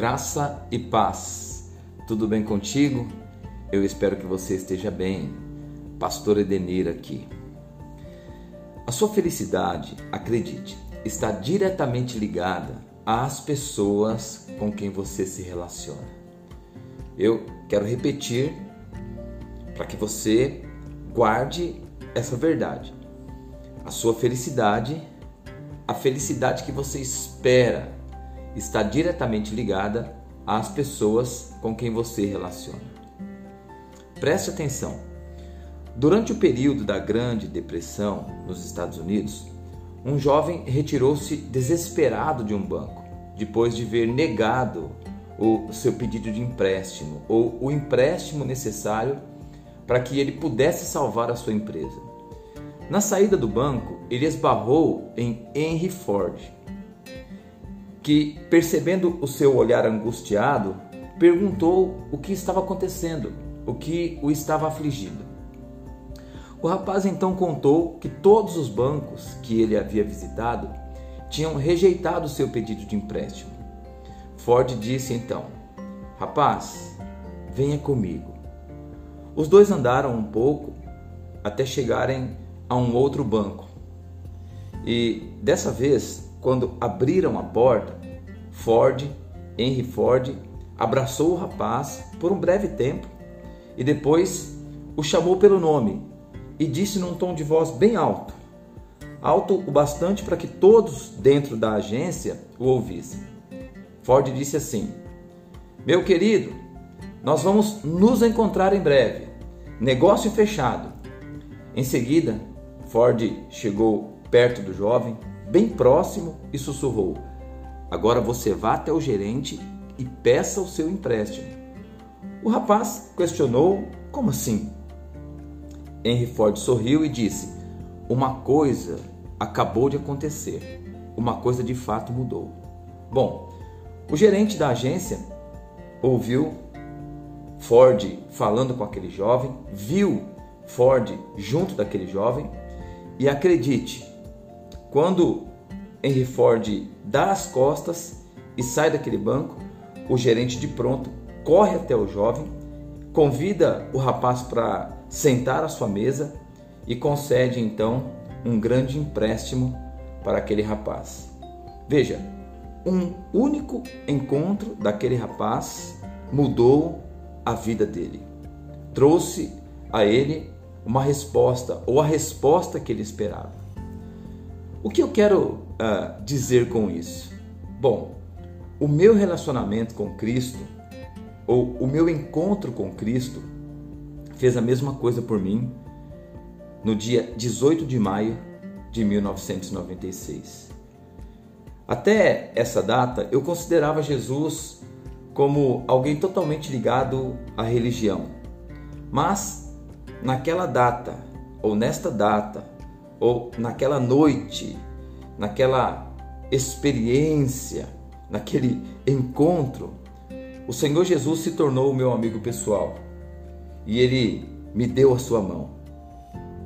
Graça e paz. Tudo bem contigo? Eu espero que você esteja bem. Pastor Edenir aqui. A sua felicidade, acredite, está diretamente ligada às pessoas com quem você se relaciona. Eu quero repetir para que você guarde essa verdade. A sua felicidade, a felicidade que você espera está diretamente ligada às pessoas com quem você relaciona. Preste atenção. Durante o período da Grande Depressão nos Estados Unidos, um jovem retirou-se desesperado de um banco, depois de ver negado o seu pedido de empréstimo ou o empréstimo necessário para que ele pudesse salvar a sua empresa. Na saída do banco, ele esbarrou em Henry Ford, que, percebendo o seu olhar angustiado, perguntou o que estava acontecendo, o que o estava afligindo. O rapaz então contou que todos os bancos que ele havia visitado tinham rejeitado seu pedido de empréstimo. Ford disse então: Rapaz, venha comigo. Os dois andaram um pouco até chegarem a um outro banco. E dessa vez quando abriram a porta, Ford, Henry Ford, abraçou o rapaz por um breve tempo e depois o chamou pelo nome e disse num tom de voz bem alto, alto o bastante para que todos dentro da agência o ouvissem. Ford disse assim: Meu querido, nós vamos nos encontrar em breve. Negócio fechado. Em seguida, Ford chegou perto do jovem bem próximo e sussurrou: Agora você vá até o gerente e peça o seu empréstimo. O rapaz questionou: Como assim? Henry Ford sorriu e disse: Uma coisa acabou de acontecer. Uma coisa de fato mudou. Bom, o gerente da agência ouviu Ford falando com aquele jovem, viu Ford junto daquele jovem e acredite, quando Henry Ford dá as costas e sai daquele banco, o gerente de pronto corre até o jovem, convida o rapaz para sentar à sua mesa e concede então um grande empréstimo para aquele rapaz. Veja, um único encontro daquele rapaz mudou a vida dele. Trouxe a ele uma resposta ou a resposta que ele esperava. O que eu quero uh, dizer com isso? Bom, o meu relacionamento com Cristo, ou o meu encontro com Cristo, fez a mesma coisa por mim no dia 18 de maio de 1996. Até essa data, eu considerava Jesus como alguém totalmente ligado à religião. Mas naquela data, ou nesta data, ou naquela noite, naquela experiência, naquele encontro, o Senhor Jesus se tornou o meu amigo pessoal e ele me deu a sua mão.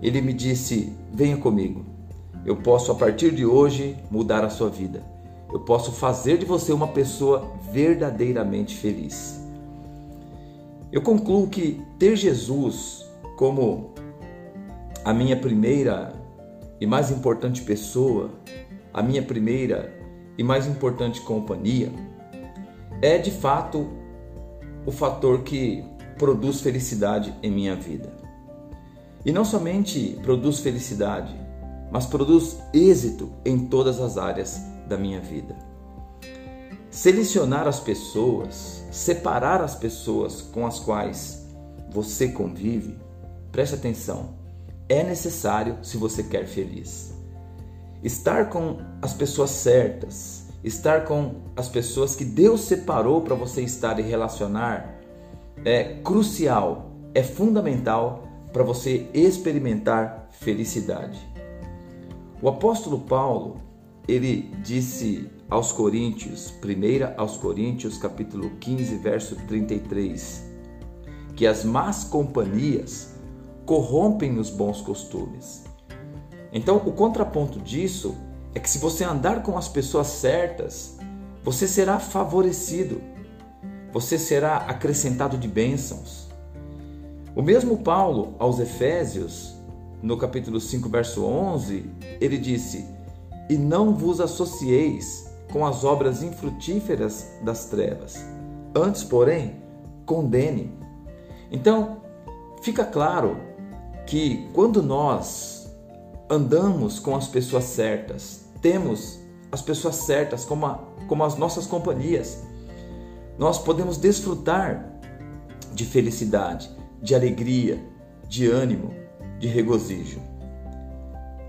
Ele me disse: Venha comigo. Eu posso a partir de hoje mudar a sua vida. Eu posso fazer de você uma pessoa verdadeiramente feliz. Eu concluo que ter Jesus como a minha primeira e mais importante pessoa, a minha primeira e mais importante companhia, é de fato o fator que produz felicidade em minha vida. E não somente produz felicidade, mas produz êxito em todas as áreas da minha vida. Selecionar as pessoas, separar as pessoas com as quais você convive, preste atenção, é necessário se você quer feliz. Estar com as pessoas certas, estar com as pessoas que Deus separou para você estar e relacionar é crucial, é fundamental para você experimentar felicidade. O apóstolo Paulo, ele disse aos Coríntios, 1 aos Coríntios, capítulo 15, verso 33, que as más companhias corrompem os bons costumes. Então, o contraponto disso é que se você andar com as pessoas certas, você será favorecido, você será acrescentado de bênçãos. O mesmo Paulo aos Efésios, no capítulo 5, verso 11, ele disse: E não vos associeis com as obras infrutíferas das trevas, antes, porém, condene. Então, fica claro que quando nós andamos com as pessoas certas, temos as pessoas certas como, a, como as nossas companhias, nós podemos desfrutar de felicidade, de alegria, de ânimo, de regozijo.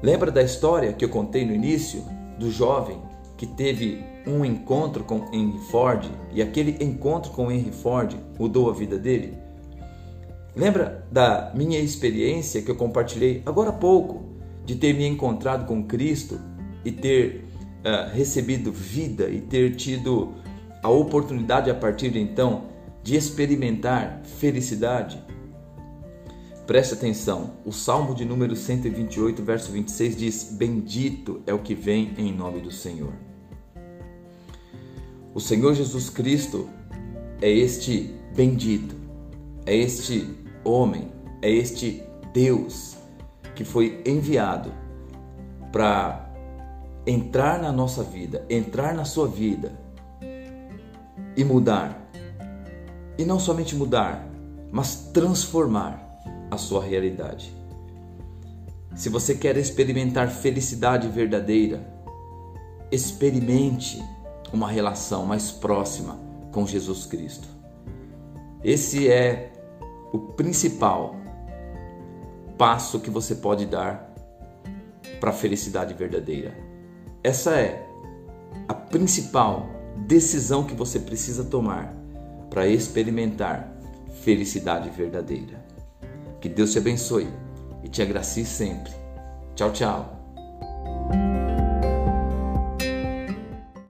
Lembra da história que eu contei no início do jovem que teve um encontro com Henry Ford e aquele encontro com Henry Ford mudou a vida dele? Lembra da minha experiência que eu compartilhei agora há pouco, de ter me encontrado com Cristo e ter uh, recebido vida e ter tido a oportunidade a partir de então de experimentar felicidade? Preste atenção, o Salmo de número 128, verso 26 diz: Bendito é o que vem em nome do Senhor. O Senhor Jesus Cristo é este bendito, é este homem, é este Deus que foi enviado para entrar na nossa vida, entrar na sua vida e mudar. E não somente mudar, mas transformar a sua realidade. Se você quer experimentar felicidade verdadeira, experimente uma relação mais próxima com Jesus Cristo. Esse é o principal passo que você pode dar para a felicidade verdadeira. Essa é a principal decisão que você precisa tomar para experimentar felicidade verdadeira. Que Deus te abençoe e te agracie sempre. Tchau, tchau.